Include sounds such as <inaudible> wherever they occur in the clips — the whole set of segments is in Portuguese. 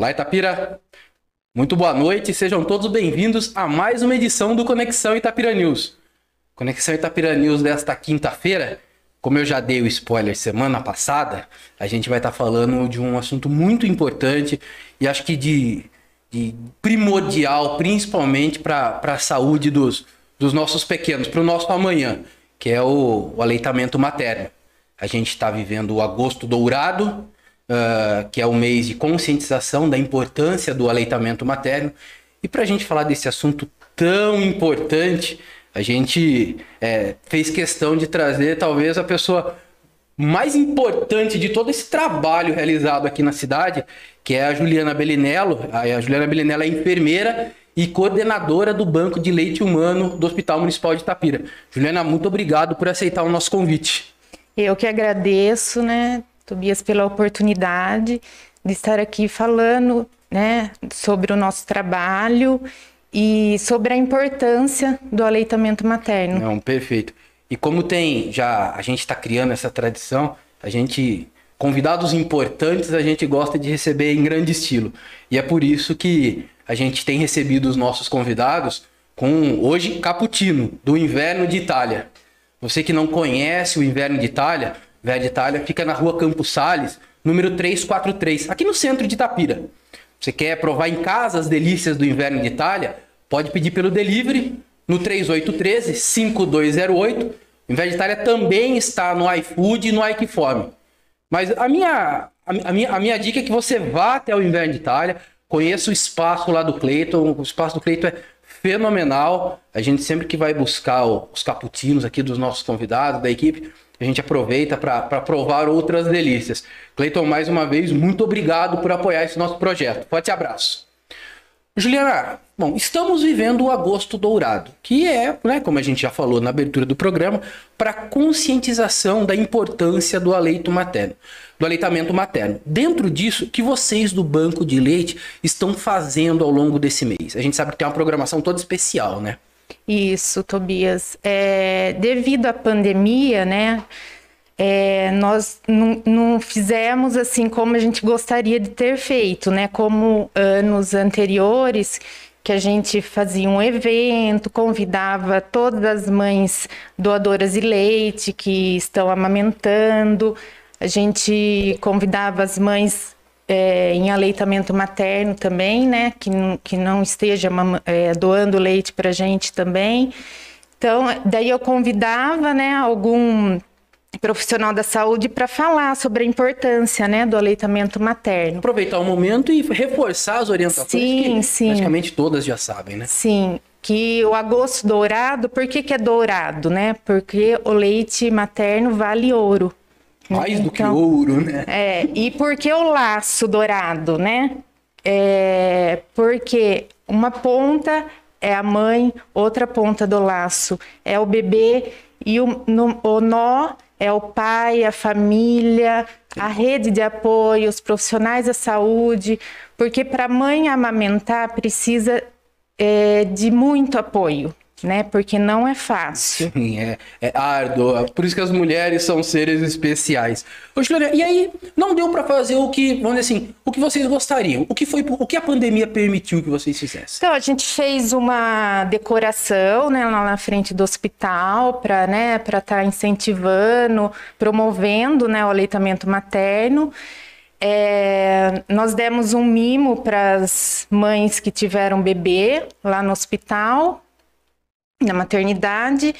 Olá, Itapira. Muito boa noite, sejam todos bem-vindos a mais uma edição do Conexão Itapira News. Conexão Itapira News desta quinta-feira, como eu já dei o spoiler semana passada, a gente vai estar falando de um assunto muito importante e acho que de, de primordial, principalmente para a saúde dos, dos nossos pequenos, para o nosso amanhã, que é o, o aleitamento materno. A gente está vivendo o agosto dourado, uh, que é o mês de conscientização da importância do aleitamento materno. E para a gente falar desse assunto tão importante, a gente é, fez questão de trazer talvez a pessoa mais importante de todo esse trabalho realizado aqui na cidade, que é a Juliana Belinello. A Juliana Belinello é enfermeira e coordenadora do Banco de Leite Humano do Hospital Municipal de Itapira. Juliana, muito obrigado por aceitar o nosso convite. Eu que agradeço, né, Tobias, pela oportunidade de estar aqui falando, né, sobre o nosso trabalho e sobre a importância do aleitamento materno. Não, perfeito. E como tem já a gente está criando essa tradição, a gente convidados importantes a gente gosta de receber em grande estilo. E é por isso que a gente tem recebido os nossos convidados com hoje Cappuccino do Inverno de Itália. Você que não conhece o Inverno de Itália, de Itália fica na Rua Campos Sales, número 343, aqui no centro de Itapira. Você quer provar em casa as delícias do Inverno de Itália? Pode pedir pelo delivery no 3813 5208. O Inverno de Itália também está no iFood e no iQfome. Mas a minha, a, minha, a minha dica é que você vá até o Inverno de Itália, conheça o espaço lá do Cleiton. O espaço do Cleiton é fenomenal. A gente sempre que vai buscar os caputinos aqui dos nossos convidados, da equipe, a gente aproveita para provar outras delícias. Cleiton, mais uma vez, muito obrigado por apoiar esse nosso projeto. Forte abraço. Juliana, bom, estamos vivendo o agosto dourado, que é, né, como a gente já falou na abertura do programa, para conscientização da importância do aleito materno, do aleitamento materno. Dentro disso, que vocês do Banco de Leite estão fazendo ao longo desse mês? A gente sabe que tem uma programação toda especial, né? Isso, Tobias. É, devido à pandemia, né? É, nós não, não, fizemos assim como a gente gostaria de ter feito, né? Como anos anteriores, que a gente fazia um evento, convidava todas as mães doadoras de leite que estão amamentando, a gente convidava as mães é, em aleitamento materno também, né? Que, que não esteja é, doando leite para a gente também. Então, daí eu convidava, né, algum profissional da saúde para falar sobre a importância né, do aleitamento materno. Aproveitar o momento e reforçar as orientações sim, que sim. praticamente todas já sabem, né? Sim, que o agosto dourado, por que, que é dourado, né? Porque o leite materno vale ouro. Mais então, do que então, ouro, né? É, e por que o laço dourado, né? É, porque uma ponta é a mãe, outra ponta do laço é o bebê e o, no, o nó é o pai, a família, a rede de apoio, os profissionais da saúde, porque para a mãe amamentar precisa é, de muito apoio né? Porque não é fácil. Sim, é, é árduo. Por isso que as mulheres são seres especiais. Ô, Juliana, e aí não deu para fazer o que, vamos dizer assim, o que vocês gostariam? O que foi, o que a pandemia permitiu que vocês fizessem? Então, a gente fez uma decoração, né, lá na frente do hospital para, né, para estar tá incentivando, promovendo, né, o aleitamento materno. É, nós demos um mimo para as mães que tiveram bebê lá no hospital na maternidade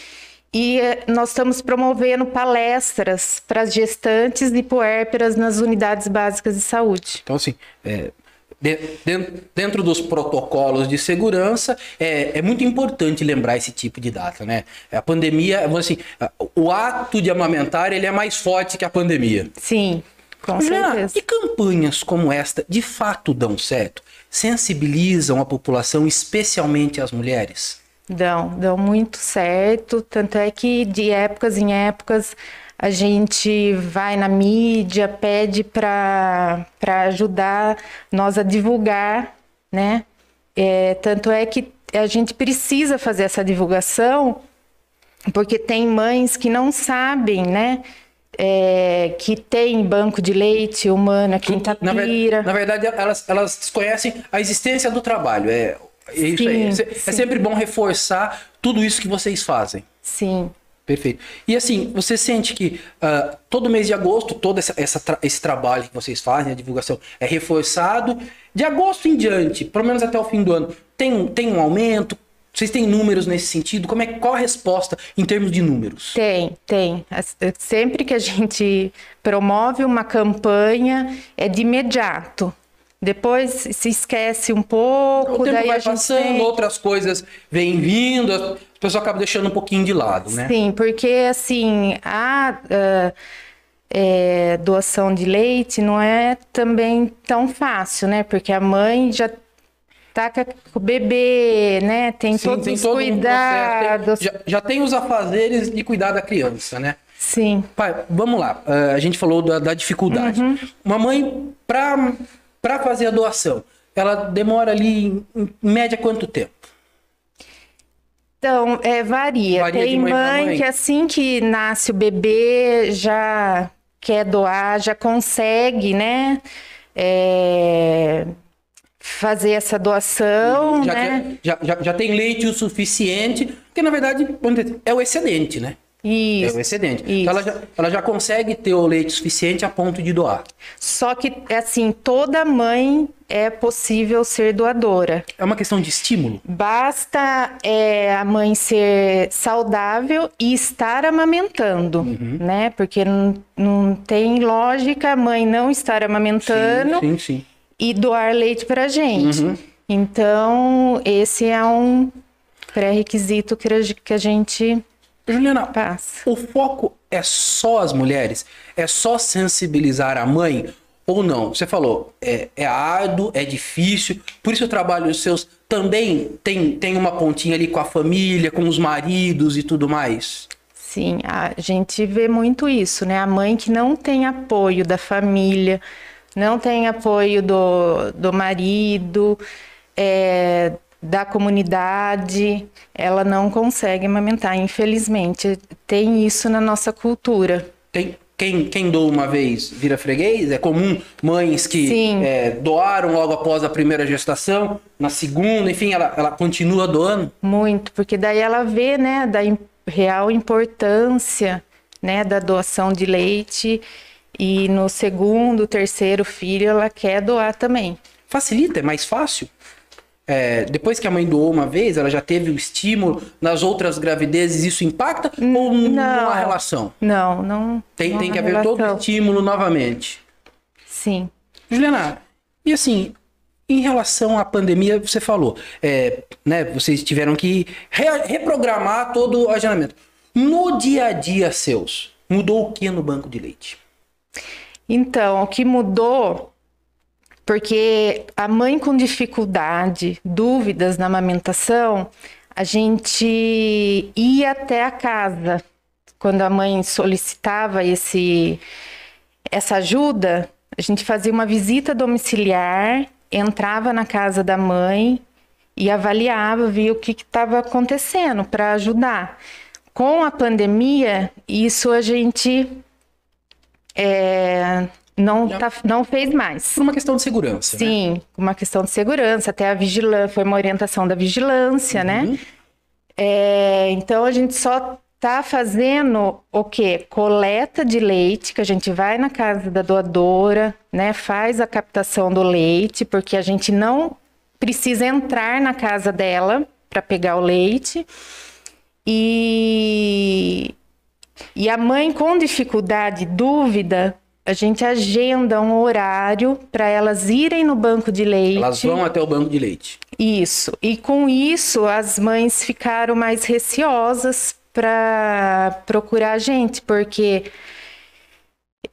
e eh, nós estamos promovendo palestras para as gestantes e puérperas nas unidades básicas de saúde. Então, assim, é, dentro dos protocolos de segurança, é, é, muito importante lembrar esse tipo de data, né? A pandemia, assim, o ato de amamentar, ele é mais forte que a pandemia. Sim, com Já, certeza. E campanhas como esta, de fato, dão certo? Sensibilizam a população, especialmente as mulheres? Dão, dão muito certo. Tanto é que de épocas em épocas a gente vai na mídia, pede para ajudar nós a divulgar, né? É, tanto é que a gente precisa fazer essa divulgação, porque tem mães que não sabem, né? é, que tem banco de leite humano aqui em Na, ver- na verdade, elas, elas desconhecem a existência do trabalho. É, é isso aí. Sim, se- é sim. sempre bom reforçar tudo isso que vocês fazem. Sim. Perfeito. E assim, você sente que ah, todo mês de agosto, todo essa, essa tra- esse trabalho que vocês fazem, a divulgação, é reforçado. De agosto em diante, pelo menos até o fim do ano, tem, tem um aumento? Vocês têm números nesse sentido? Como é, qual a resposta em termos de números? Tem, tem. Sempre que a gente promove uma campanha, é de imediato. Depois se esquece um O pouco, tempo daí vai passando, tem- outras coisas vêm vindo, a pessoa acaba deixando um pouquinho de lado, né? Sim, porque assim, a ah, é, doação de leite não é também tão fácil, né? Porque a mãe já tá com o bebê, né? Tem Sim, todos tem os todo um cuidados. processo, tem- já, já tem os afazeres de cuidar da criança, né? Sim. Pai, vamos lá. ah, a gente falou da, da dificuldade. Uhum. Uma mãe, para pra fazer a doação, ela demora ali, em, em média, quanto tempo? Então, é, varia. Varia Tem mãe mãe, que assim que nasce o bebê já quer doar, já consegue, né? é, fazer essa doação, Já, né? tem- já, já, já tem leite o suficiente, porque na verdade é o excedente, né? É Isso. o excedente. Isso. Então ela já, ela já consegue ter o leite suficiente a ponto de doar. Só que, assim, toda mãe é possível ser doadora. É uma questão de estímulo. Basta é, a mãe ser saudável e estar amamentando, Uhum. né? Porque não, não tem lógica a mãe não estar amamentando Sim, sim, sim. e doar leite para gente. Uhum. Então, esse é um pré-requisito que a gente Juliana, passa. o foco é só as mulheres? É só sensibilizar a mãe ou não? Você falou, é, é árduo, é difícil, por isso o trabalho dos seus também tem, tem uma pontinha ali com a família, com os maridos e tudo mais. Sim, a gente vê muito isso, né? A mãe que não tem apoio da família, não tem apoio do, do marido, é, da comunidade, ela não consegue amamentar, infelizmente. Tem isso na nossa cultura. Tem, quem, quem doa uma vez vira freguês? É comum mães que é, doaram logo após a primeira gestação, na segunda, enfim, ela, ela continua doando. Muito, porque daí ela vê, né, da real importância, né, da doação de leite e no segundo, terceiro filho ela quer doar também. Facilita, é mais fácil. É, depois que a mãe doou uma vez, ela já teve o estímulo nas outras gravidezes, isso impacta ou não há relação? Não, não. Tem, não tem que haver todo o relação. estímulo novamente. Sim. Juliana, e assim, em relação à pandemia, você falou, é, né, vocês tiveram que re- reprogramar todo o agendamento. No dia a dia seus, mudou o que no banco de leite? Então, o que mudou, porque a mãe com dificuldade, dúvidas na amamentação, a gente ia até a casa. Quando a mãe solicitava esse, essa ajuda, a gente fazia uma visita domiciliar, entrava na casa da mãe e avaliava, via o que estava acontecendo para ajudar. Com a pandemia, isso a gente é, não, tá- não fez mais. Por uma questão de segurança, né? Sim, uma questão de segurança, até a vigilância, foi uma orientação da vigilância, Uhum. né? É, então a gente só tá fazendo o quê? Coleta de leite, que a gente vai na casa da doadora, né? Faz a captação do leite, porque a gente não precisa entrar na casa dela para pegar o leite. E, e a mãe com dificuldade, dúvida, a gente agenda um horário para elas irem no banco de leite. Elas vão até o banco de leite. Isso. E com isso, as mães ficaram mais receosas para procurar a gente, porque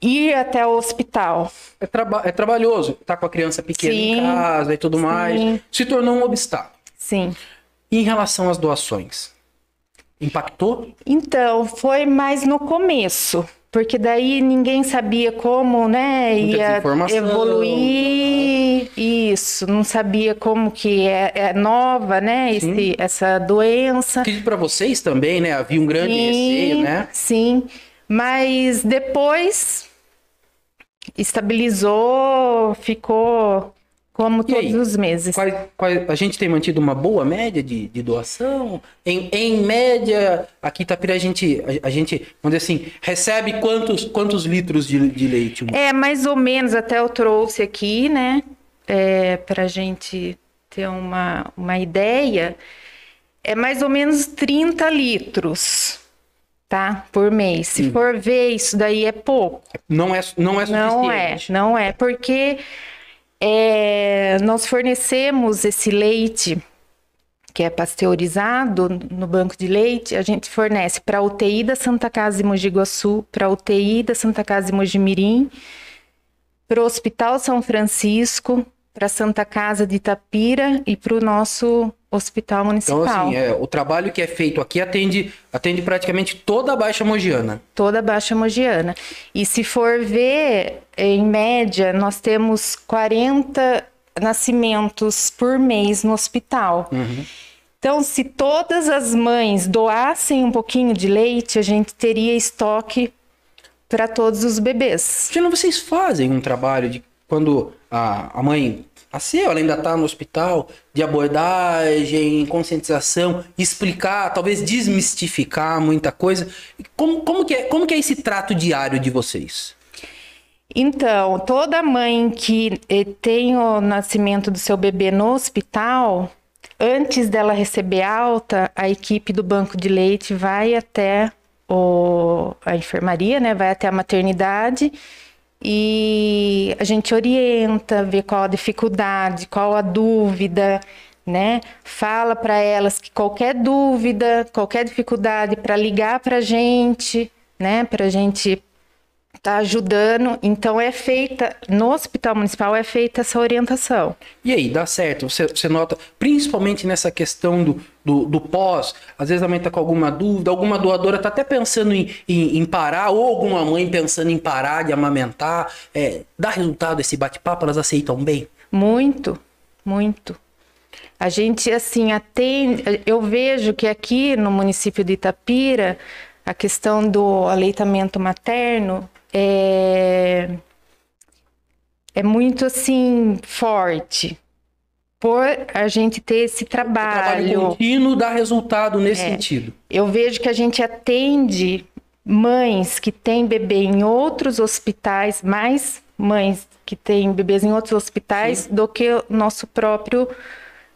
ir até o hospital. É, traba- é trabalhoso, tá com a criança pequena em Sim, casa e tudo mais. sim. Se tornou um obstáculo. Sim. E em relação às doações? Impactou? Então, foi mais no começo, porque daí ninguém sabia como, né, Muita ia evoluir isso, não sabia como que é, é nova, né, esse, essa doença. Acredito para vocês também, né? Havia um grande receio, né? Sim, Mas depois estabilizou, ficou como E aí? todos os meses. Quais- quais- a gente tem mantido uma boa média de, de doação? Em, em média, aqui em Itapira a gente, a, a gente, vamos dizer assim, recebe quantos, quantos litros de, de leite? É, mais ou menos, até eu trouxe aqui, né? É, pra gente ter uma, uma ideia. É mais ou menos 30 litros, tá? Por mês. Se for ver, isso daí é pouco. Não é, não é Não é, suficiente. não é, porque é, nós fornecemos esse leite que é pasteurizado no banco de leite, a gente fornece para a UTI da Santa Casa de Mogi Guaçu, para a UTI da Santa Casa de Mogi Mirim, para o Hospital São Francisco, para a Santa Casa de Itapira e para o nosso Hospital Então, Municipal. assim, é, o trabalho que é feito aqui atende, atende praticamente toda a Baixa Mogiana. toda a Baixa Mogiana. E se for ver, em média, nós temos 40 nascimentos por mês no hospital. Então, se todas as mães doassem um pouquinho de leite, a gente teria estoque para todos os bebês. Gina, vocês fazem um trabalho de quando a, a mãe nasceu, ela ainda está no hospital, de abordagem, conscientização, explicar, talvez desmistificar muita coisa. Como, como, que, é, como que é esse trato diário de vocês? Então, toda mãe que eh, tem o nascimento do seu bebê no hospital, antes dela receber alta, a equipe do banco de leite vai até o, a enfermaria, né? Vai até a maternidade e a gente orienta, vê qual a dificuldade, qual a dúvida, né? Fala para elas que qualquer dúvida, qualquer dificuldade, para ligar para a gente, né? Para a gente tá ajudando. Então é feita no Hospital Municipal é feita essa orientação. E aí, dá certo? Você, você nota, principalmente nessa questão do, do, do pós, às vezes a mãe tá com alguma dúvida, alguma doadora tá até pensando em, em, em parar, ou alguma mãe pensando em parar de amamentar. É, dá resultado esse bate-papo? Elas aceitam bem? Muito, muito. A gente assim atende, eu vejo que aqui no município de Itapira a questão do aleitamento materno é é muito assim forte por a gente ter esse O trabalho trabalho contínuo dá resultado nesse É. sentido. Eu vejo que a gente atende mães que têm bebê em outros hospitais, mais mães que têm bebês em outros hospitais do que o nosso próprio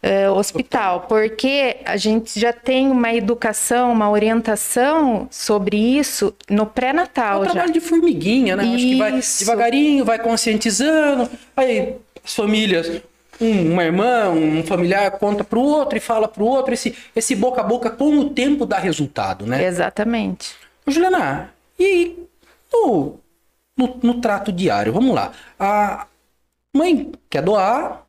eh, hospital, porque a gente já tem uma educação, uma orientação sobre isso no É um pré-natal já. trabalho de formiguinha, né? Acho que vai Isso. devagarinho, vai conscientizando. Aí as famílias, um- uma irmã, um familiar conta pro outro e fala pro outro. Esse, esse boca a boca com o tempo dá resultado, né? Exatamente. Juliana, e no, no, no trato diário? Vamos lá. A mãe quer doar,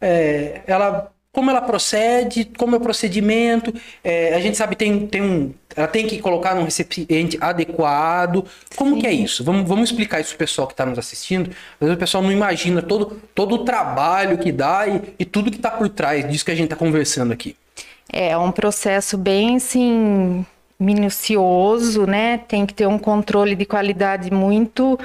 é, ela. Como ela procede, como é o procedimento, é, a gente sabe tem, tem um. Ela tem que colocar num recipiente adequado. Como que é isso? Vamos, vamos explicar isso pro pessoal que está nos assistindo. Às vezes o pessoal não imagina todo, todo o trabalho que dá e, e tudo que está por trás disso que a gente está conversando aqui. É um processo bem assim minucioso, né? Tem que ter um controle de qualidade muito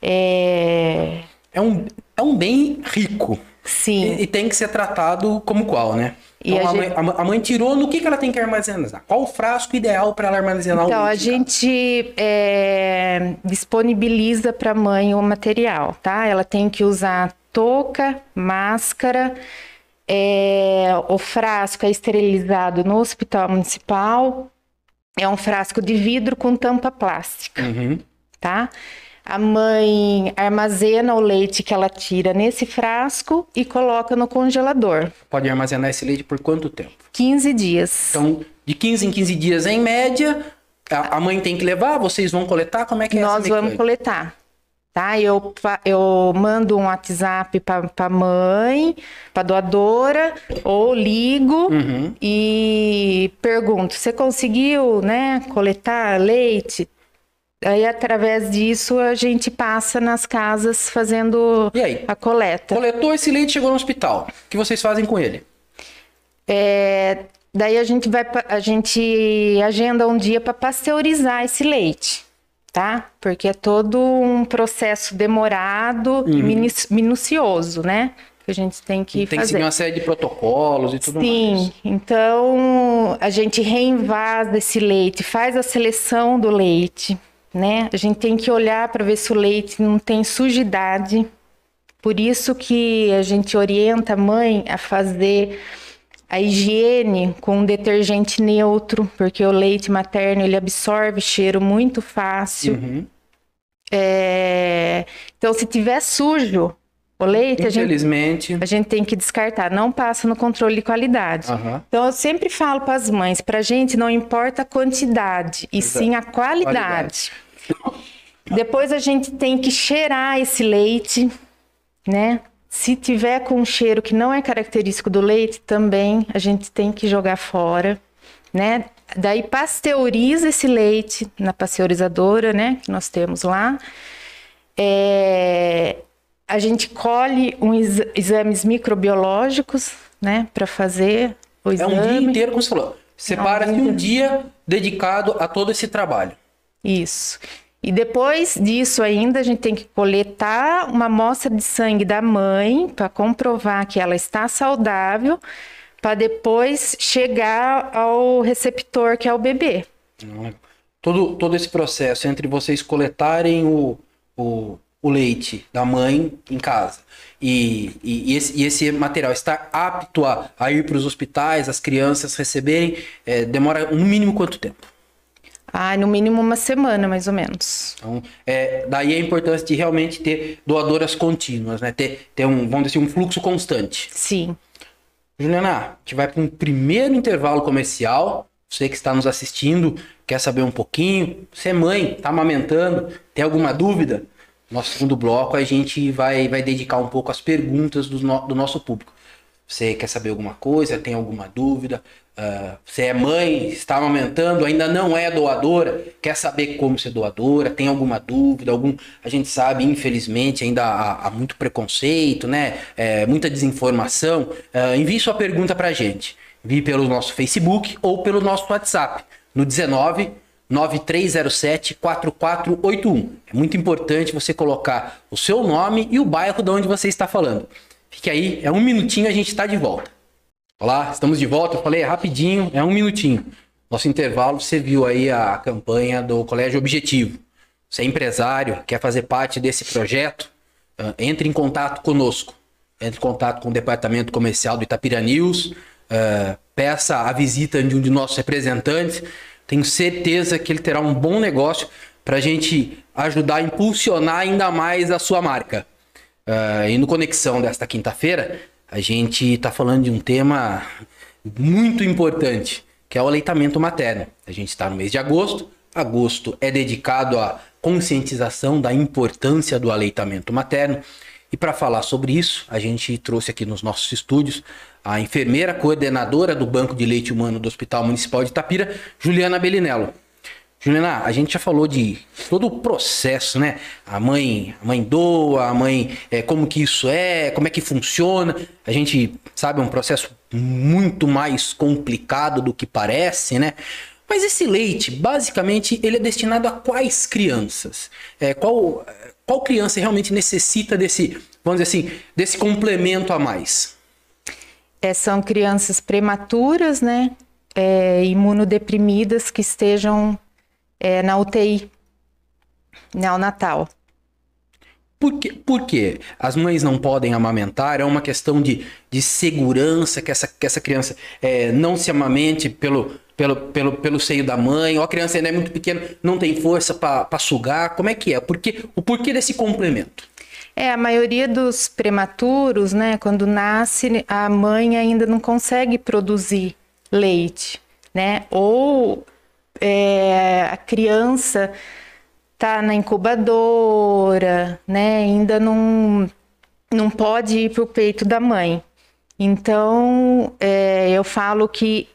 é, É um, é um bem rico. Sim. E, e tem que ser tratado como qual, né? E Então, a a, gente- mãe, a mãe- a tirou no que, que ela tem que armazenar? Qual o frasco ideal para ela armazenar Então o a leite? gente é, disponibiliza para a mãe o material, tá? Ela tem que usar touca, máscara, é, o frasco é esterilizado no hospital municipal. É um frasco de vidro com tampa plástica. Uhum. tá? A mãe armazena o leite que ela tira nesse frasco e coloca no congelador. Pode armazenar esse leite por quanto tempo? 15 dias. Então, de 15 em 15 dias em média, a, a mãe tem que levar, vocês vão coletar? Como é que é Nós vamos coletar. Tá? Eu, eu mando um WhatsApp para a mãe, para doadora, ou ligo Uhum. e pergunto: você conseguiu né, coletar leite? Aí, através disso, a gente passa nas casas fazendo a coleta. Coletou esse leite, chegou no hospital. O que vocês fazem com ele? É, daí a gente vai, a gente agenda um dia para pasteurizar esse leite, tá? Porque é todo um processo demorado uhum. e minucioso, né? Que a gente tem que tem fazer. Tem que seguir uma série de protocolos e tudo Sim, mais. Sim, então a gente reinvasa esse leite, faz a seleção do leite, né? A gente tem que olhar para ver se o leite não tem sujidade. Por isso que a gente orienta a mãe a fazer a higiene com um detergente neutro, porque o leite materno ele absorve cheiro muito fácil. Uhum. É... Então, se tiver sujo o leite, Infelizmente... a gente, a gente tem que descartar. Não passa no controle de qualidade. Uhum. Então, eu sempre falo para as mães, para a gente não importa a quantidade, e Exato. sim a qualidade. qualidade. Depois a gente tem que cheirar esse leite, né? Se tiver com um cheiro que não é característico do leite, também a gente tem que jogar fora, né? Daí pasteuriza esse leite na pasteurizadora, né? Que nós temos lá. É, a gente colhe uns exames microbiológicos, né? Para fazer o exame. É um dia inteiro, como você falou. Separa-se um dia dedicado a todo esse trabalho. Isso. E depois disso ainda a gente tem que coletar uma amostra de sangue da mãe para comprovar que ela está saudável, para depois chegar ao receptor que é o bebê. Todo, todo esse processo entre vocês coletarem o, o, o leite da mãe em casa e, e, e, esse, e esse, material está apto a, a ir para os hospitais, as crianças receberem, é, demora no mínimo quanto tempo? Ah, no mínimo uma semana, mais ou menos. Então, é, daí a importância de realmente ter doadoras contínuas, né? Ter, ter um, vamos dizer, um fluxo constante. Sim. Juliana, a gente vai para um primeiro intervalo comercial. Você que está nos assistindo, quer saber um pouquinho? Você é mãe, está amamentando, tem alguma dúvida? Nosso segundo bloco a gente vai, vai dedicar um pouco às perguntas do, no, do nosso público. Você quer saber alguma coisa, tem alguma dúvida? Uh, você é mãe, está amamentando, ainda não é doadora, quer saber como ser doadora, tem alguma dúvida, algum. A gente sabe, infelizmente, ainda há, há muito preconceito, né? É, muita desinformação. Uh, envie sua pergunta para a gente. Envie pelo nosso Facebook ou pelo nosso WhatsApp, no 19 9307 4481. É muito importante você colocar o seu nome e o bairro de onde você está falando. Fique aí, é um minutinho a gente está de volta. Olá, estamos de volta. Eu falei é rapidinho, é um minutinho. Nosso intervalo, você viu aí a campanha do Colégio Objetivo. Você é empresário, quer fazer parte desse projeto? Uh, entre em contato conosco. Entre em contato com o departamento comercial do Itapira News. Uh, peça a visita de um de nossos representantes. Tenho certeza que ele terá um bom negócio para a gente ajudar a impulsionar ainda mais a sua marca. Uh, e no Conexão desta quinta-feira, a gente está falando de um tema muito importante, que é o aleitamento materno. A gente está no mês de agosto. Agosto é dedicado à conscientização da importância do aleitamento materno. E para falar sobre isso, a gente trouxe aqui nos nossos estúdios a enfermeira coordenadora do Banco de Leite Humano do Hospital Municipal de Itapira, Juliana Belinello. Juliana, a gente já falou de todo o processo, né? A mãe, a mãe doa, a mãe, é, como que isso é, como é que funciona. A gente sabe, é um processo muito mais complicado do que parece, né? Mas esse leite, basicamente, ele é destinado a quais crianças? É, qual, qual criança realmente necessita desse, vamos dizer assim, desse complemento a mais? É, são crianças prematuras, né? É, imunodeprimidas que estejam é, na UTI neonatal. Por, que, por quê? As mães não podem amamentar? É uma questão de, de segurança que essa, que essa criança é, não se amamente pelo, pelo, pelo, pelo seio da mãe? Ou a criança ainda é muito pequena, não tem força para sugar? Como é que é? Por o porquê desse complemento? É, a maioria dos prematuros, né, quando nasce, a mãe ainda não consegue produzir leite, né? Ou é, a criança tá na incubadora, né? Ainda não, não pode ir para o peito da mãe. Então, é, eu falo que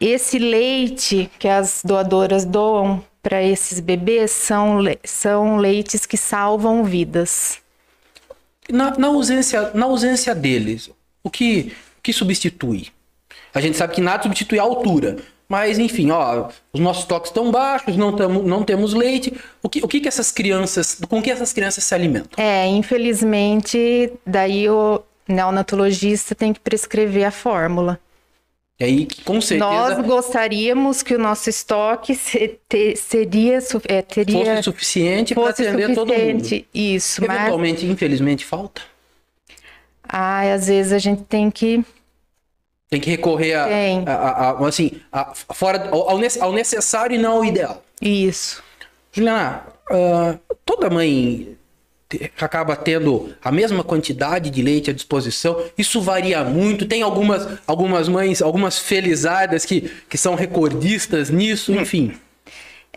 esse leite que as doadoras doam para esses bebês são, são leites que salvam vidas. Na, na, ausência, na ausência deles, o que, o que substitui? A gente sabe que nada substitui a altura, mas enfim, ó, os nossos toques estão baixos, não, tamo, não temos leite. O que, o que que essas crianças, com que essas crianças se alimentam? É, infelizmente, daí o neonatologista tem que prescrever a fórmula. E aí, com certeza, Nós gostaríamos que o nosso estoque se- te- seria, é, teria fosse suficiente para atender todo mundo. suficiente. Isso, mas Eventualmente, infelizmente, falta. ai, às vezes a gente tem que Tem que recorrer a, Tem. a- a- a- assim, fora, ao, ao nece- ao necessário e não ao ideal. isso. Juliana, ah, toda mãe acaba tendo a mesma quantidade de leite à disposição. Isso varia muito. Tem algumas, algumas mães, algumas felizadas que, que são recordistas nisso, enfim.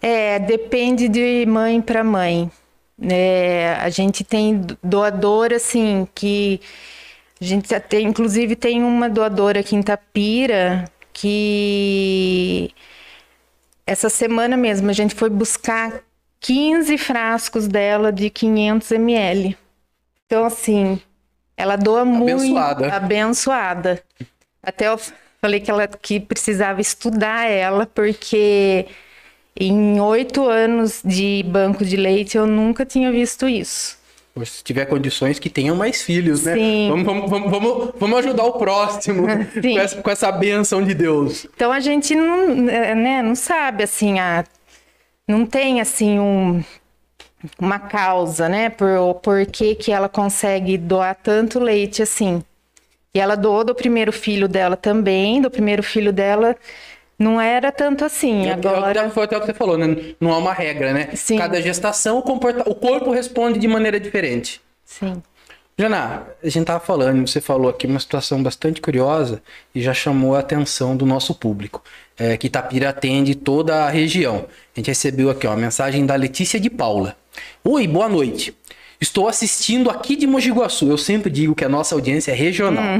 É, depende de mãe para mãe. É, a gente tem doador assim que a gente tem, inclusive tem uma doadora aqui em Tapira que essa semana mesmo a gente foi buscar 15 frascos dela de 500 ml. Então assim, ela doa muito Abençoada. abençoada. Até eu falei que ela que precisava estudar ela porque em oito anos de banco de leite eu nunca tinha visto isso. Poxa, Se tiver condições, que tenham mais filhos, né? Sim. Vamos, vamos, vamos, vamos, vamos ajudar o próximo <laughs> com essa, com essa benção de Deus. Então a gente não, né, não sabe assim, a, não tem assim um, uma causa, né? Por, por que, que ela consegue doar tanto leite assim. E ela doou do primeiro filho dela também, do primeiro filho dela não era tanto assim. É- é Agora, Foi até o que você falou, né? Não há uma regra, né? Sim. Cada gestação, o, comporta... o corpo responde de maneira diferente. sim. Jana, a gente tava falando, você falou aqui uma situação bastante curiosa e já chamou a atenção do nosso público, é, que Itapira atende toda a região. A gente recebeu aqui ó, a mensagem da Letícia de Paula. Oi, boa noite. Estou assistindo aqui de Mogi Guaçu. Eu sempre digo que a nossa audiência é regional.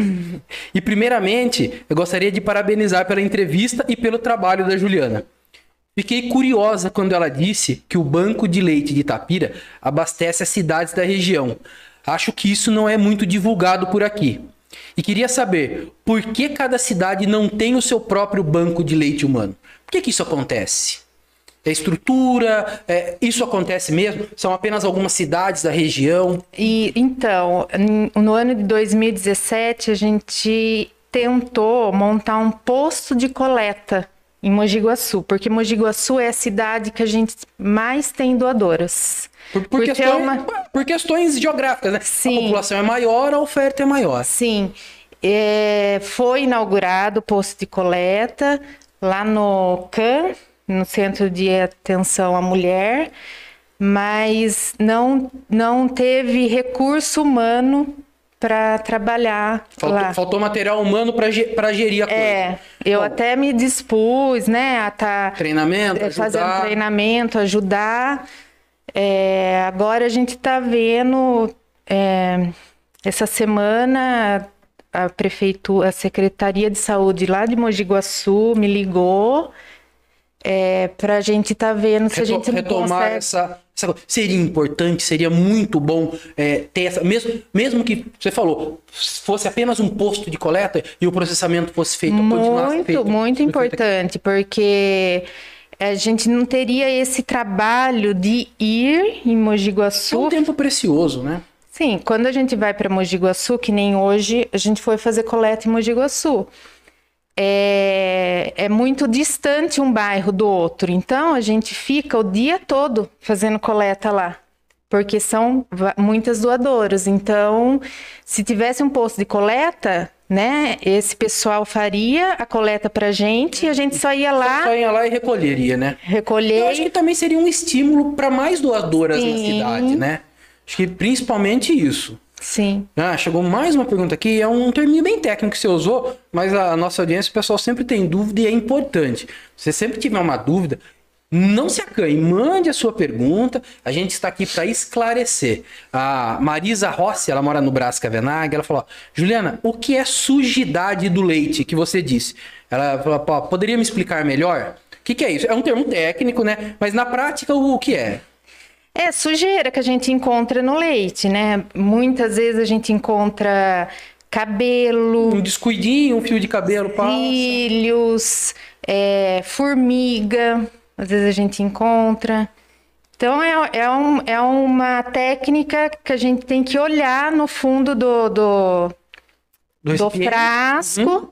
E primeiramente, eu gostaria de parabenizar pela entrevista e pelo trabalho da Juliana. Fiquei curiosa quando ela disse que o banco de leite de Itapira abastece as cidades da região. Acho que isso não é muito divulgado por aqui. E queria saber por que cada cidade não tem o seu próprio banco de leite humano. Por que, que isso acontece? É estrutura? É, isso acontece mesmo? São apenas algumas cidades da região? E então, no ano de 2017, a gente tentou montar um posto de coleta em Mogi Guaçu, porque Mogi Guaçu é a cidade que a gente mais tem doadoras. Por, por é questões, uma- por questões geográficas, né? Sim. A população é maior, a oferta é maior. Sim, é, foi inaugurado o posto de coleta lá no CAN, no Centro de Atenção à Mulher, mas não, não teve recurso humano para trabalhar Faltou, lá. faltou material humano para gerir a coisa. É, eu Bom. até me dispus, né, a estar Treinamento, fazendo ajudar. treinamento, ajudar. É, agora a gente está vendo é, essa semana a prefeitura, a Secretaria de Saúde lá de Mogi Guaçu me ligou é, para a gente estar vendo se a gente não retomar consegue. essa, coisa. Seria importante, seria muito bom é, ter essa. Mesmo, mesmo que você falou, fosse apenas um posto de coleta e o processamento fosse feito, Muito, feito, muito importante, porque a gente não teria esse trabalho de ir em Mogi É um Guaçu. tempo precioso, né? Sim, quando a gente vai para Mogi Guaçu, que nem hoje, a gente foi fazer coleta em Mogi Guaçu. É, é muito distante um bairro do outro, então a gente fica o dia todo fazendo coleta lá, porque são muitas doadoras. Então, se tivesse um posto de coleta, né, esse pessoal faria a coleta pra gente e a gente só ia lá Só ia lá e recolheria, né? Eu recolher. acho que também seria um estímulo para mais doadoras na Sim. cidade, né? Acho que principalmente isso. Sim. Ah, chegou mais uma pergunta aqui, é um terminho bem técnico que você usou, mas a nossa audiência, o pessoal sempre tem dúvida e é importante. Você sempre tiver uma dúvida, não se acanhe, mande a sua pergunta, a gente está aqui para esclarecer. A Marisa Rossi, ela mora no Brás Cavenaghi, ela falou, Juliana, o que é sujidade do leite que você disse? Ela falou, "Pô, poderia me explicar melhor? O que, que é isso? É um termo técnico, né? Mas na prática, o que é? É sujeira que a gente encontra no leite, né? Muitas vezes a gente encontra cabelo, Um descuidinho, um fio de cabelo passa. cílios, é, formiga, às vezes a gente encontra. Então é, é, um, é uma técnica que a gente tem que olhar no fundo do, do, do, do frasco. Hum.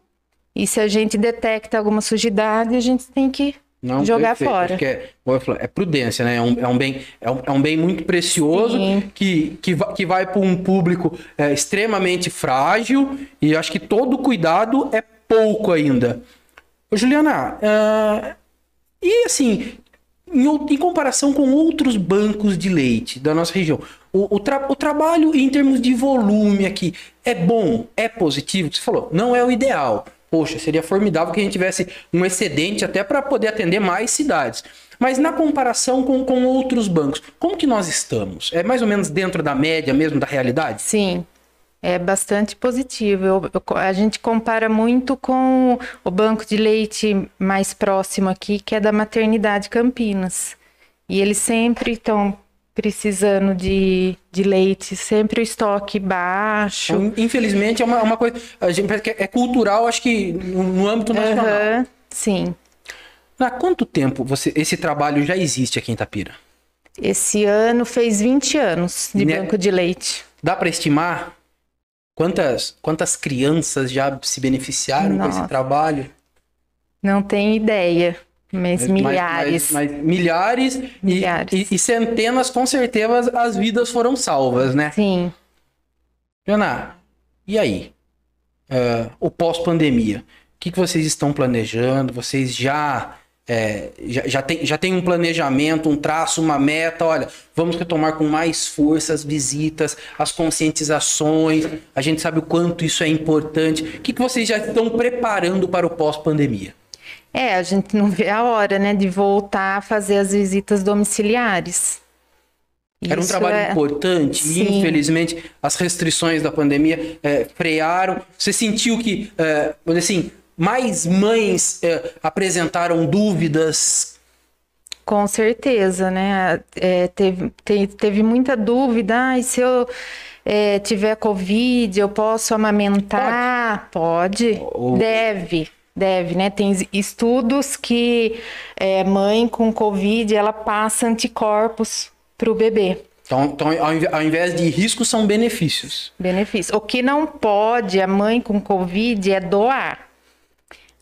E se a gente detecta alguma sujidade, a gente tem que não, jogar perfeito. fora. É, é, prudência, né? É um, é um, bem, é um, é um bem muito precioso que, que, que vai para um público é, extremamente frágil e acho que todo cuidado é pouco ainda. Ô, Juliana, uh, e assim, em, em, comparação com outros bancos de leite da nossa região, o, o, tra o, trabalho em termos de volume aqui é bom, é positivo? Você falou, não é o ideal poxa, seria formidável que a gente tivesse um excedente até para poder atender mais cidades. Mas na comparação com, com outros bancos, como que nós estamos? É mais ou menos dentro da média mesmo da realidade? Sim, é bastante positivo. Eu, eu, a gente compara muito com o banco de leite mais próximo aqui, que é da Maternidade Campinas. E eles sempre estão precisando de, de leite, sempre o estoque baixo. Então, infelizmente é uma, uma coisa, a gente é cultural, acho que no, no âmbito nacional. Uhum, sim. Há quanto tempo você, esse trabalho já existe aqui em Tapira? Esse ano fez 20 anos de né? banco de leite. Dá para estimar quantas, quantas crianças já se beneficiaram Nossa. com esse trabalho? Não tenho ideia. Mas, mas milhares. Mas, mas milhares, milhares. E, e, e, centenas, com certeza, as vidas foram salvas, né? Sim. Jana, e aí? Uh, o pós-pandemia. O que, que vocês estão planejando? Vocês já, é, já, já, tem, já tem um planejamento, um traço, uma meta? Olha, vamos retomar com mais força as visitas, as conscientizações. A gente sabe o quanto isso é importante. O que, que vocês já estão preparando para o pós-pandemia? É, a gente não vê a hora, né, de voltar a fazer as visitas domiciliares. Era um trabalho é... importante Sim. e, infelizmente, as restrições da pandemia é, frearam. Você sentiu que, é, assim, mais mães é, apresentaram dúvidas? Com certeza, né? É, teve, teve, teve, muita dúvida. Ah, e se eu tiver Covid, eu posso amamentar? Pode. Pode. Ou... Deve. Deve, né? Tem estudos que é, mãe com Covid ela passa anticorpos para o bebê. Então, então, ao invés de riscos, são benefícios. Benefícios. O que não pode a mãe com Covid é doar.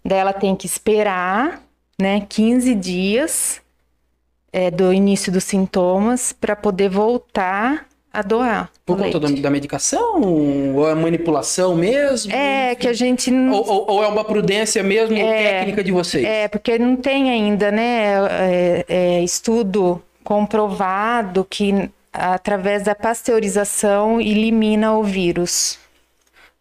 Daí ela tem que esperar, né, 15 dias é, do início dos sintomas para poder voltar a doar. Por conta da, da, medicação? Ou é manipulação mesmo? É, que a gente. Ou, ou, ou é uma prudência mesmo é, técnica de vocês? É, porque não tem ainda, né, é, é, estudo comprovado que através da pasteurização elimina o vírus.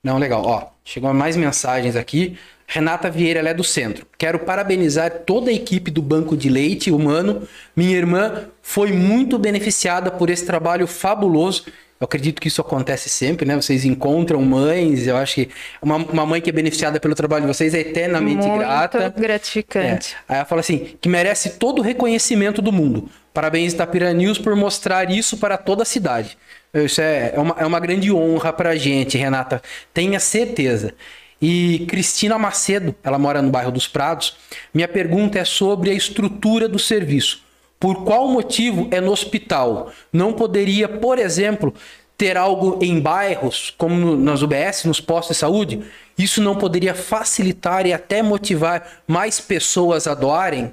Não, legal. Ó, chegou mais mensagens aqui. Renata Vieira, ela é do centro. Quero parabenizar toda a equipe do Banco de Leite Humano. Minha irmã foi muito beneficiada por esse trabalho fabuloso. Eu acredito que isso acontece sempre, né? Vocês encontram mães, eu acho que uma, uma mãe que é beneficiada pelo trabalho de vocês é eternamente muito grata. Muito gratificante. É. Aí ela fala assim, que merece todo o reconhecimento do mundo. Parabéns, Tapira News, por mostrar isso para toda a cidade. Isso é, é, uma, é uma grande honra para a gente, Renata. Tenha certeza. E Cristina Macedo, ela mora no bairro dos Prados. Minha pergunta é sobre a estrutura do serviço. Por qual motivo é no hospital? Não poderia, por exemplo, ter algo em bairros, como nas UBS, nos postos de saúde? Isso não poderia facilitar e até motivar mais pessoas a doarem?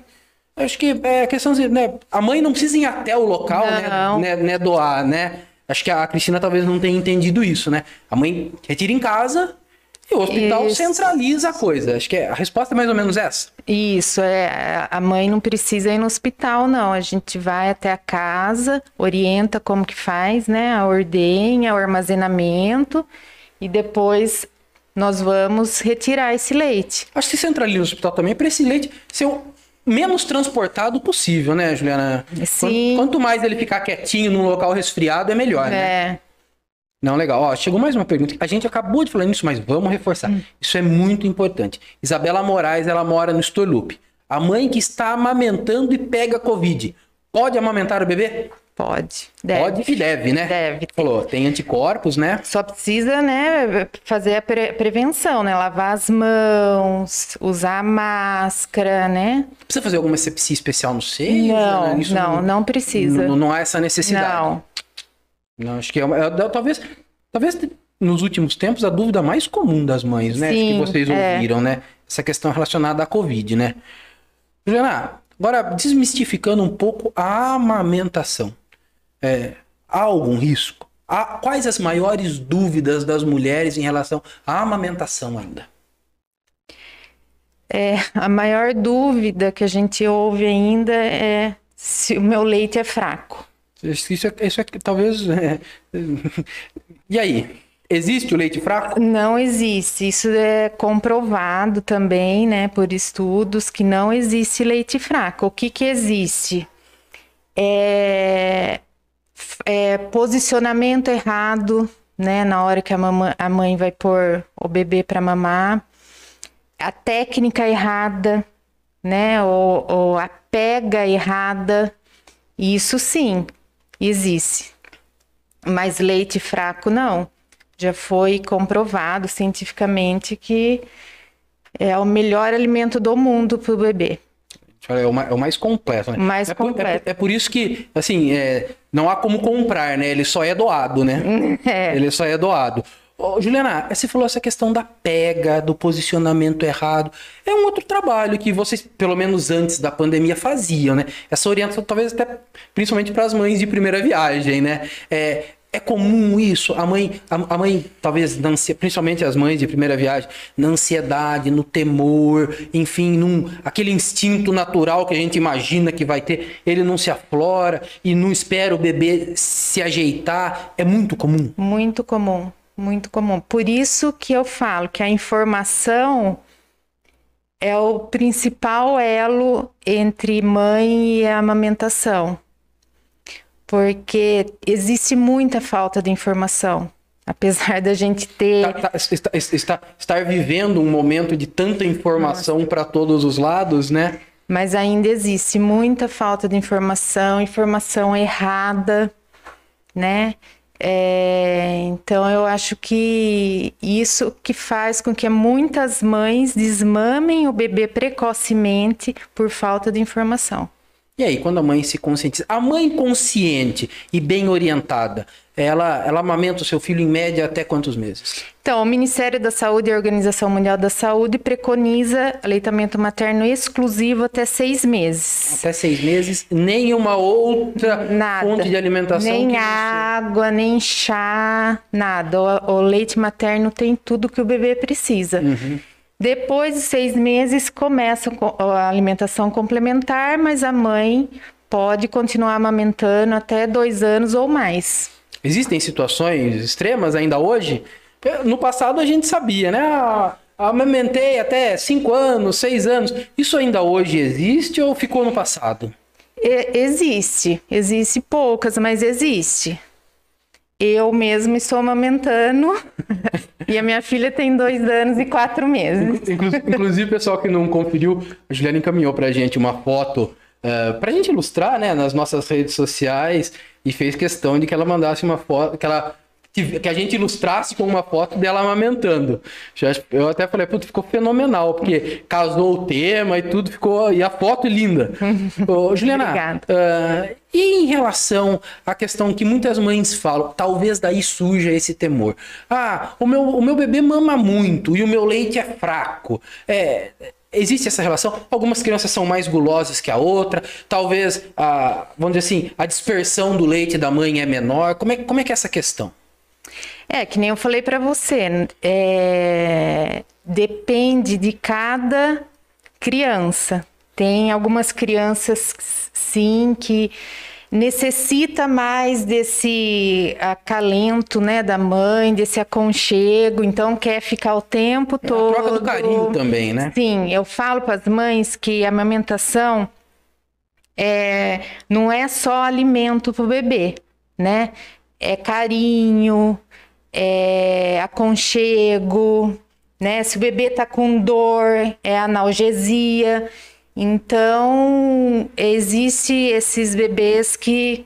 Acho que é questão de, né, a mãe não precisa ir até o local, né, né, né, doar, né? Acho que a Cristina talvez não tenha entendido isso, né? A mãe retira em casa e o hospital Isso. centraliza a coisa. Acho que é, a resposta é mais ou menos essa. Isso, é, a mãe não precisa ir no hospital, não. A gente vai até a casa, orienta como que faz, né? A ordenha, o armazenamento e depois nós vamos retirar esse leite. Acho que centraliza o hospital também para esse leite ser o menos transportado possível, né, Juliana? Sim. Quanto, mais ele ficar quietinho num local resfriado, é melhor, é. né? Não, legal. Ó, chegou mais uma pergunta. A gente acabou de falar nisso, mas vamos reforçar. Hum. Isso é muito importante. Isabela Moraes, ela mora no Storloop. A mãe que está amamentando e pega Covid, pode amamentar o bebê? Pode. Deve. Pode e deve, né? Deve. Falou, tem anticorpos, né? Só precisa, né, fazer a pre prevenção, né? Lavar as mãos, usar máscara, né? Precisa fazer alguma sepsia especial no seio? Não, né? não, não, precisa. Não, não há essa necessidade. Não. Não, acho que é, é, talvez, talvez nos últimos tempos a dúvida mais comum das mães, né? Sim, que vocês é. ouviram, né? Essa questão relacionada à Covid, né? Juliana, agora desmistificando um pouco a amamentação. É, há algum risco? Há, quais as maiores dúvidas das mulheres em relação à amamentação ainda? É, a maior dúvida que a gente ouve ainda é se o meu leite é fraco. Isso é, isso é talvez. <laughs> É... E aí? Existe o leite fraco? Não existe. Isso é comprovado também, né, por estudos, que não existe leite fraco. O que, que existe? É, é posicionamento errado, né, na hora que a, mamãe, a mãe vai pôr o bebê para mamar, a técnica errada, né, ou, ou a pega errada. Isso sim, existe. Mas leite fraco não. Já foi comprovado cientificamente que é o melhor alimento do mundo para o bebê. É o, mais, é o mais completo, né? Mais é completo. Por, é, é, por isso que, assim, é, não há como comprar, né? Ele só é doado, né? <laughs> É. Ele só é doado. Juliana, você falou essa questão da pega, do posicionamento errado. É um outro trabalho que vocês, pelo menos antes da pandemia, faziam, né? Essa orientação, talvez até principalmente para as mães de primeira viagem, né? É, é comum isso? A mãe, a, a mãe talvez, na principalmente as mães de primeira viagem, na ansiedade, no temor, enfim, num, aquele instinto natural que a gente imagina que vai ter, ele não se aflora e não espera o bebê se ajeitar. É muito comum. Muito comum, muito comum. Por isso que eu falo que a informação é o principal elo entre mãe e amamentação porque existe muita falta de informação. Apesar da gente ter. Tá, tá, está, está, estar vivendo um momento de tanta informação para todos os lados, né? Mas ainda existe muita falta de informação, informação errada, né? É, então eu acho que isso que faz com que muitas mães desmamem o bebê precocemente por falta de informação. E aí, quando a mãe se conscientiza, a mãe consciente e bem orientada, ela, ela amamenta o seu filho em média até quantos meses? Então, o Ministério da Saúde e a Organização Mundial da Saúde preconiza aleitamento materno exclusivo até seis meses. Até seis meses, nenhuma outra nada. fonte de alimentação? Nem água, nem chá, nada. O, o, leite materno tem tudo que o bebê precisa. Uhum. Depois de seis meses começa a alimentação complementar, mas a mãe pode continuar amamentando até dois anos ou mais. Existem situações extremas ainda hoje? No passado a gente sabia, né? Ah, amamentei até cinco anos, seis anos. Isso ainda hoje existe ou ficou no passado? Existe, existe poucas, mas existe. Eu mesmo estou amamentando <laughs> e a minha filha tem dois anos e quatro meses. Inclusive, pessoal que não conferiu, a Juliana encaminhou para a gente uma foto uh, eh, para a gente ilustrar né, nas nossas redes sociais e fez questão de que ela mandasse uma foto, que ela que, a gente ilustrasse com uma foto dela amamentando. Eu até falei, puto, ficou fenomenal, porque casou o tema e tudo ficou. E a foto é linda. <laughs> Ô, Juliana, uh, e em relação à questão que muitas mães falam, talvez daí surja esse temor. Ah, o meu, o meu bebê mama muito e o meu leite é fraco. É. Existe essa relação? Algumas crianças são mais gulosas que a outra, talvez, a, vamos dizer assim, a dispersão do leite da mãe é menor. Como é, como é que é essa questão? É, que nem eu falei para você, é, depende de cada criança. Tem algumas crianças, sim, que necessita mais desse acalento, né, da mãe, desse aconchego, então quer ficar o tempo é todo. Troca do carinho também, né? Sim, eu falo para as mães que a amamentação é, não é só alimento para o bebê, né? É carinho, é aconchego, né? Se o bebê tá com dor, é analgesia. Então, existe esses bebês que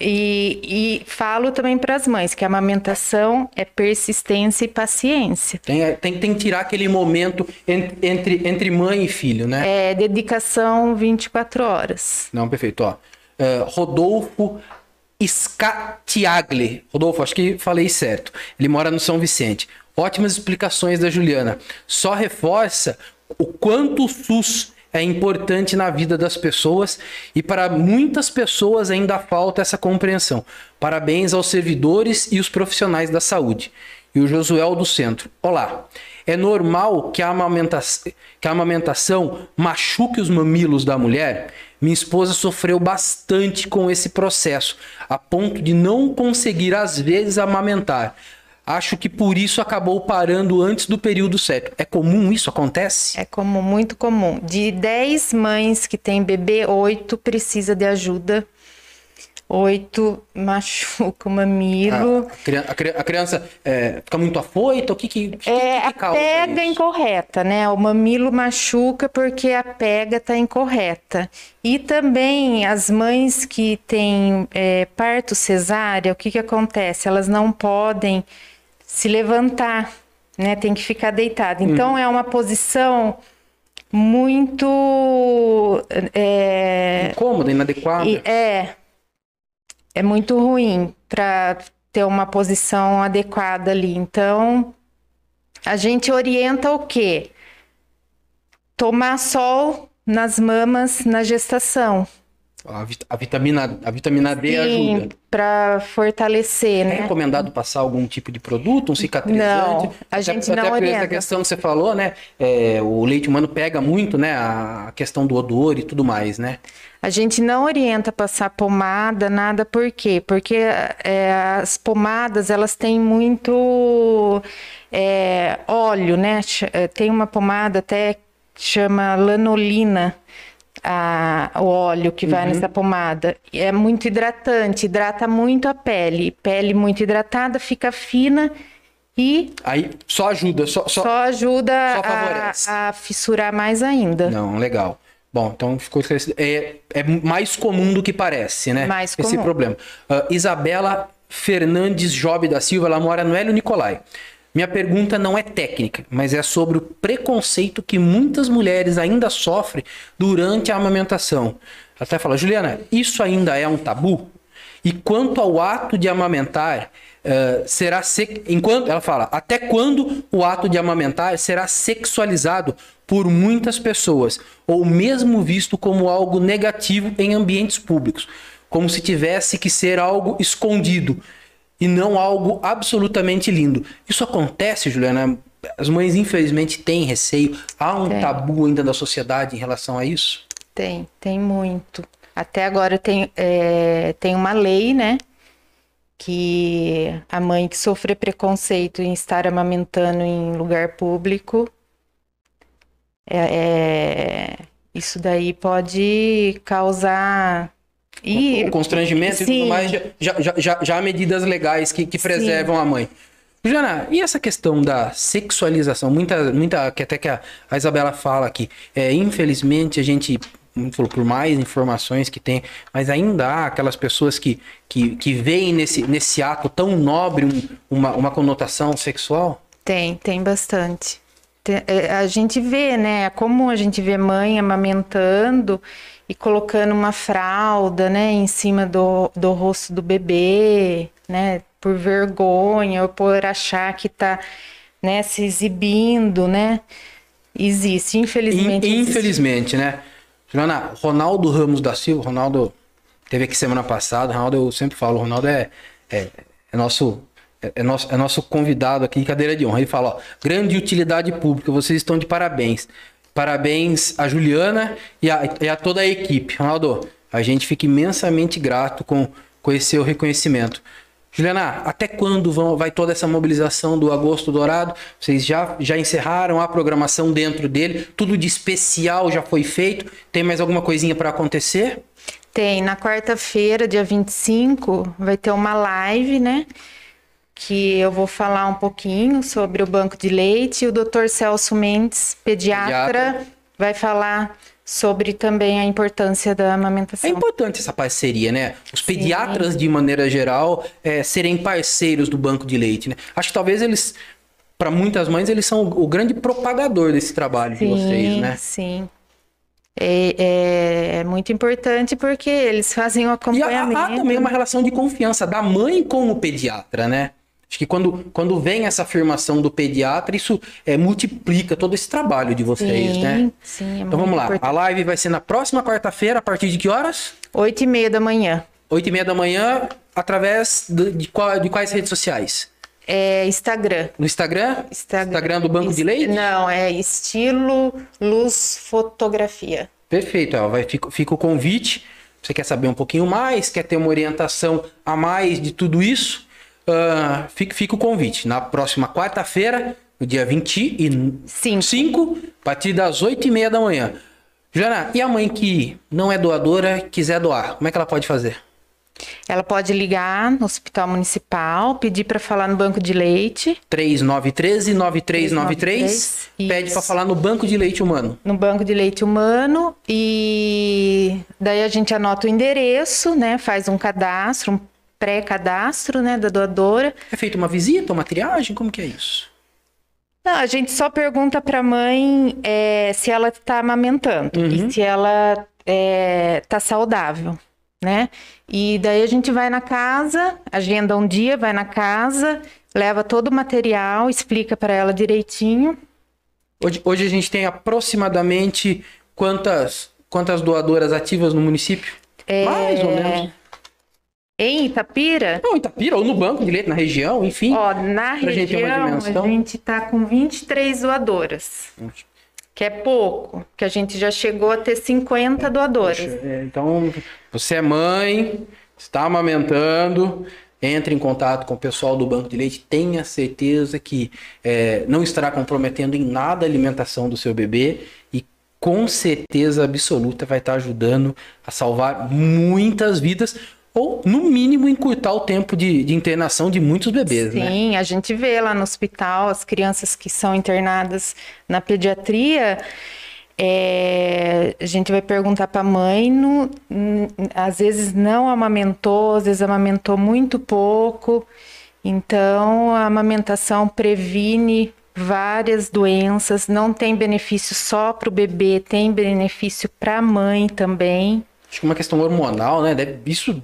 E, e falo também para as mães que a amamentação é persistência e paciência. Tem, tem, tem que tirar aquele momento entre, entre mãe e filho, né? É dedicação 24 horas. Não, perfeito. Ó, uh, Rodolfo Scatiagle. Rodolfo, acho que falei certo. Ele mora no São Vicente. Ótimas explicações da Juliana. Só reforça o quanto o SUS é importante na vida das pessoas e para muitas pessoas ainda falta essa compreensão. Parabéns aos servidores e os profissionais da saúde. E o Josuel do Centro. Olá. É normal que a, amamentação, que a amamentação machuque os mamilos da mulher? Minha esposa sofreu bastante com esse processo, a ponto de não conseguir às vezes amamentar. Acho que por isso acabou parando antes do período certo. É comum isso? Acontece? É comum, muito comum. De 10 mães que têm bebê, 8 precisa de ajuda. 8 machuca o mamilo. A, a, a criança é, fica muito afoita? O que que, que É que, que a pega isso? incorreta, né? O mamilo machuca porque a pega está incorreta. E também as mães que têm é, parto cesárea, o que que acontece? Elas não podem se levantar, né? Tem que ficar deitado. Então uhum. é uma posição muito é, incômoda, inadequada. É, é muito ruim para ter uma posição adequada ali. Então a gente orienta o quê? Tomar sol nas mamas na gestação. A, a, vitamina, a vitamina D Sim, ajuda. Para fortalecer, né? É recomendado passar algum tipo de produto, um cicatrizante? Não, a gente até, não até orienta. essa questão que você falou, né? É, o leite humano pega muito, né? A questão do odor e tudo mais, né? A gente não orienta passar pomada, nada, por quê? Porque é, as pomadas, elas têm muito é, óleo, né? É, tem uma pomada até que chama lanolina, a, o óleo que vai uhum. nessa pomada. É muito hidratante, hidrata muito a pele. Pele muito hidratada, fica fina e. Aí só ajuda, só, só, só ajuda só a, a, fissurar mais ainda. Não, legal. Bom, então ficou esclarecido. É, é mais comum do que parece, né? Mais comum. Esse problema. Uh, Isabela Fernandes Job da Silva, ela mora no Hélio Nicolai. Minha pergunta não é técnica, mas é sobre o preconceito que muitas mulheres ainda sofrem durante a amamentação. Até fala, Juliana, isso ainda é um tabu? E quanto ao ato de amamentar, uh, será se... enquanto ela fala, até quando o ato de amamentar será sexualizado por muitas pessoas ou mesmo visto como algo negativo em ambientes públicos, como se tivesse que ser algo escondido? E não algo absolutamente lindo. Isso acontece, Juliana? As mães, infelizmente, têm receio. Há um tem. tabu ainda da sociedade em relação a isso? Tem, tem muito. Até agora tem, é, tem uma lei, né? Que a mãe que sofre preconceito em estar amamentando em lugar público, é, é isso daí pode causar e, constrangimento sim. e tudo mais, já, já, já, já há medidas legais que, que preservam sim. a mãe. Jana, e essa questão da sexualização? Muita, muita que até que a, a Isabela fala aqui, é, infelizmente a gente por mais informações que tem, mas ainda há aquelas pessoas que, que, que veem nesse, nesse ato tão nobre um, uma, uma conotação sexual? Tem, tem bastante. É, a gente vê, né? Como a gente vê mãe amamentando e colocando uma fralda, né, em cima do, do rosto do bebê, né, por vergonha ou por achar que tá, né, se exibindo, né, existe, infelizmente. In, infelizmente, existe. né. Joana, Ronaldo Ramos da Silva, Ronaldo teve aqui semana passada, Ronaldo eu sempre falo, Ronaldo é, é, é nosso é, é nosso, é nosso convidado aqui, cadeira de honra. Ele fala: ó, grande utilidade pública, vocês estão de parabéns. Parabéns a Juliana e a, e a toda a equipe. Ronaldo, a gente fica imensamente grato com, com esse seu reconhecimento. Juliana, até quando vão, vai toda essa mobilização do Agosto Dourado? Vocês já, já encerraram a programação dentro dele? Tudo de especial já foi feito? Tem mais alguma coisinha para acontecer? Tem. Na quarta-feira, dia 25, vai ter uma live, né? Que eu vou falar um pouquinho sobre o banco de leite. O Dr. Celso Mendes, pediatra, pediatra. vai falar sobre também a importância da amamentação. É importante essa parceria, né? Os pediatras, Sim. de maneira geral, é, serem parceiros do banco de leite, né? Acho que talvez eles, para muitas mães, eles são o, o grande propagador desse trabalho sim, de vocês, né? Sim. É, é, é, muito importante porque eles fazem o acompanhamento. E há, há também uma relação de confiança da mãe com o pediatra, né? Acho que quando, quando vem essa afirmação do pediatra, isso é, multiplica todo esse trabalho de vocês, sim, né? Sim, é Então vamos lá. Importante. A live vai ser na próxima quarta-feira, a partir de que horas? Oito e meia da manhã. Oito e meia da manhã, através de, de, qual, de quais redes sociais? É Instagram. No Instagram? Instagram, Instagram do Banco de Leite? Não, é estilo luz fotografia. Perfeito, ó, vai, fica, fica o convite. Você quer saber um pouquinho mais, quer ter uma orientação a mais de tudo isso? Uh, fica, fica o convite. Na próxima quarta-feira, no dia 25, a partir das 8 e meia da manhã. Jana, e a mãe que não é doadora, quiser doar, como é que ela pode fazer? Ela pode ligar no hospital municipal, pedir para falar no banco de leite. 3913 9393. Pede para falar no banco de leite humano. No banco de leite humano e daí a gente anota o endereço, né? Faz um cadastro, um pré-cadastro, né, da doadora. É feita uma visita, uma triagem, como que é isso? Não, a gente só pergunta para a mãe é, se ela está amamentando uhum. e se ela está é, tá saudável, né? E daí a gente vai na casa, agenda um dia, vai na casa, leva todo o material, explica para ela direitinho. Hoje, hoje a gente tem aproximadamente quantas quantas doadoras ativas no município? É... Mais ou menos. Em Itapira? Não, Itapira, ou no banco de leite, na região, enfim. Ó, na região, a gente tá com 23 doadoras. Que é pouco, que a gente já chegou a ter 50 doadoras. Poxa, é, então, você é mãe, está amamentando, entre em contato com o pessoal do banco de leite, tenha certeza que é, não estará comprometendo em nada a alimentação do seu bebê e com certeza absoluta vai estar ajudando a salvar muitas vidas ou, no mínimo, encurtar o tempo de, de internação de muitos bebês, Sim, né? Sim, a gente vê lá no hospital as crianças que são internadas na pediatria. É, a gente vai perguntar para a mãe, no, às vezes não amamentou, às vezes amamentou muito pouco. Então, a amamentação previne várias doenças, não tem benefício só para o bebê, tem benefício para a mãe também. Acho que é uma questão hormonal, né? Deve, isso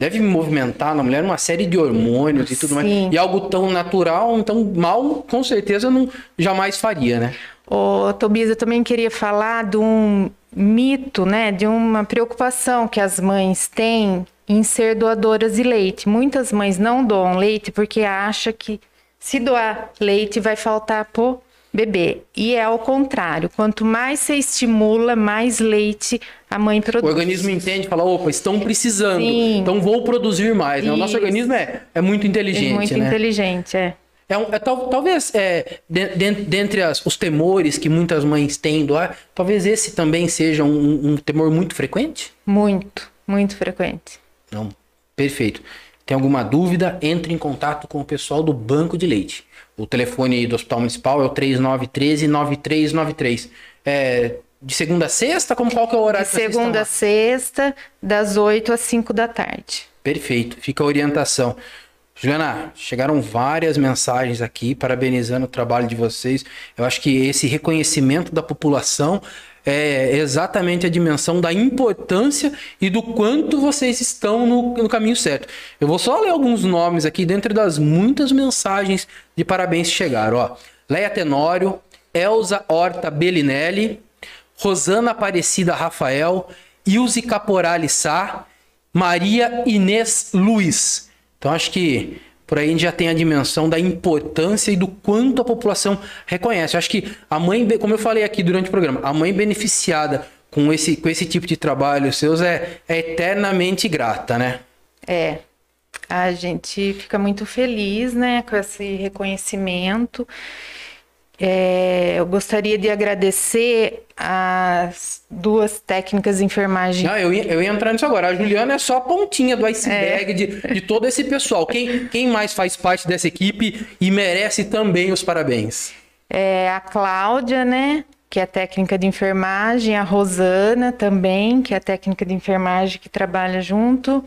deve movimentar na mulher uma série de hormônios e tudo Sim. mais. E algo tão natural, tão mal, com certeza não jamais faria, né? Ô, Tobias, eu também queria falar de um mito, né, de uma preocupação que as mães têm em ser doadoras de leite. Muitas mães não doam leite porque acham que se doar leite vai faltar pro bebê. E é ao contrário, quanto mais você estimula, mais leite a mãe produz. O organismo entende, fala, opa, estão precisando, Sim. então vou produzir mais. Né? O nosso organismo é, é muito inteligente, é muito né? inteligente, é. É, um, é tal, talvez é, de, de, dentre as, os temores que muitas mães têm do ar, talvez esse também seja um, um temor muito frequente? Muito, muito frequente. Não, perfeito. Tem alguma dúvida? Entre em contato com o pessoal do Banco de Leite. O telefone do Hospital Municipal é o 3913-9393. É, de segunda a sexta? Como qual que é o horário? De segunda a sexta, das 8 às 5 da tarde. Perfeito, fica a orientação. Juliana, chegaram várias mensagens aqui parabenizando o trabalho de vocês. Eu acho que esse reconhecimento da população é exatamente a dimensão da importância e do quanto vocês estão no, no, caminho certo. Eu vou só ler alguns nomes aqui dentro das muitas mensagens de parabéns que chegaram. Ó, Leia Tenório, Elza Horta Bellinelli, Rosana Aparecida Rafael, Ilse Caporali Sá, Maria Inês Luiz. Então acho que por aí a gente já tem a dimensão da importância e do quanto a população reconhece. Eu acho que a mãe, como eu falei aqui durante o programa, a mãe beneficiada com esse, com esse tipo de trabalho seus é, é eternamente grata, né? É. A gente fica muito feliz, né, com esse reconhecimento. É, eu gostaria de agradecer as duas técnicas de enfermagem. Não, eu ia, eu ia entrar nisso agora. A Juliana é só a pontinha do iceberg é. de, de todo esse pessoal. Quem, quem mais faz parte dessa equipe e merece também os parabéns? É a Cláudia, né? que é técnica de enfermagem, a Rosana também, que é técnica de enfermagem que trabalha junto.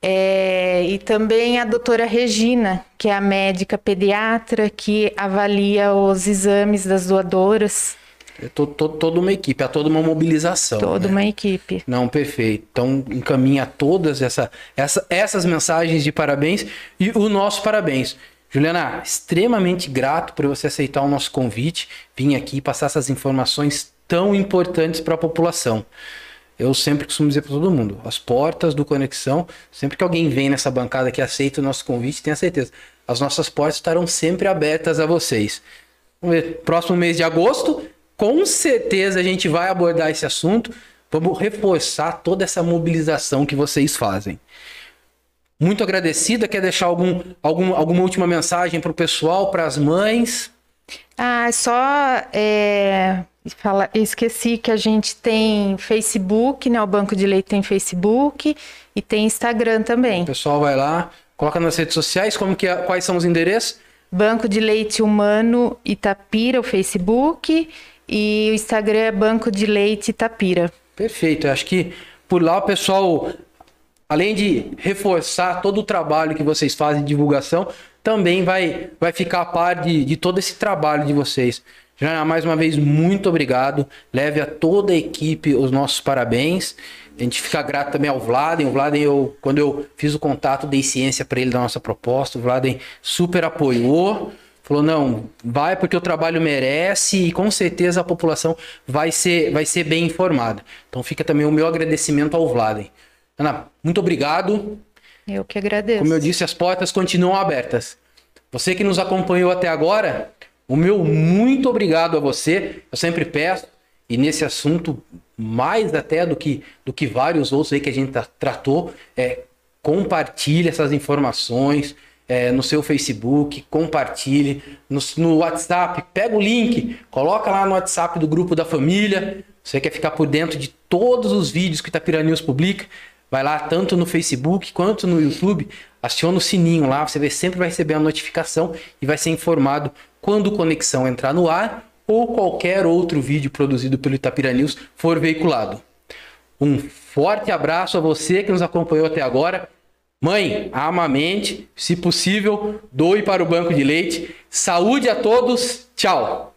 É, e também a doutora Regina, que é a médica pediatra que avalia os exames das doadoras. É to, to, toda uma equipe, é toda uma mobilização. Toda né? uma equipe. Não, perfeito. Então, encaminha todas essa, essa, essas mensagens de parabéns e o nosso parabéns. Juliana, extremamente grato por você aceitar o nosso convite, vir aqui passar essas informações tão importantes para a população. Eu sempre costumo dizer para todo mundo, as portas do Conexão, sempre que alguém vem nessa bancada que aceita o nosso convite, tenha certeza, as nossas portas estarão sempre abertas a vocês. Vamos ver, próximo mês de agosto, com certeza a gente vai abordar esse assunto, vamos reforçar toda essa mobilização que vocês fazem. Muito agradecida, quer deixar algum, algum, alguma última mensagem para o pessoal, para as mães? Ah, só é, fala, esqueci que a gente tem Facebook, né? O Banco de Leite tem Facebook e tem Instagram também. O pessoal vai lá, coloca nas redes sociais, como que é, quais são os endereços? Banco de Leite Humano Itapira, o Facebook, e o Instagram é Banco de Leite Itapira. Perfeito, eu acho que por lá o pessoal, além de reforçar todo o trabalho que vocês fazem de divulgação, também vai, vai ficar a par de, de todo esse trabalho de vocês. Já mais uma vez, muito obrigado. Leve a toda a equipe os nossos parabéns. A gente fica grato também ao Vladen. O Vladen, eu, quando eu fiz o contato, dei ciência para ele da nossa proposta. O Vladen super apoiou. Falou, não, vai porque o trabalho merece e com certeza a população vai ser, vai ser bem informada. Então fica também o meu agradecimento ao Vladen. Ana, muito obrigado. Eu que agradeço. Como eu disse, as portas continuam abertas. Você que nos acompanhou até agora, o meu muito obrigado a você. Eu sempre peço, e nesse assunto, mais até do que, do que vários outros aí que a gente tratou, é, compartilhe essas informações é, no seu Facebook, compartilhe no, no WhatsApp, pega o link, coloca lá no WhatsApp do grupo da família. Você quer ficar por dentro de todos os vídeos que Itapira News publica? Vai lá tanto no Facebook quanto no YouTube, aciona o sininho lá, você sempre vai receber a notificação e vai ser informado quando Conexão entrar no ar ou qualquer outro vídeo produzido pelo Itapira News for veiculado. Um forte abraço a você que nos acompanhou até agora. Mãe, amamente, se possível, doe para o banco de leite. Saúde a todos. Tchau.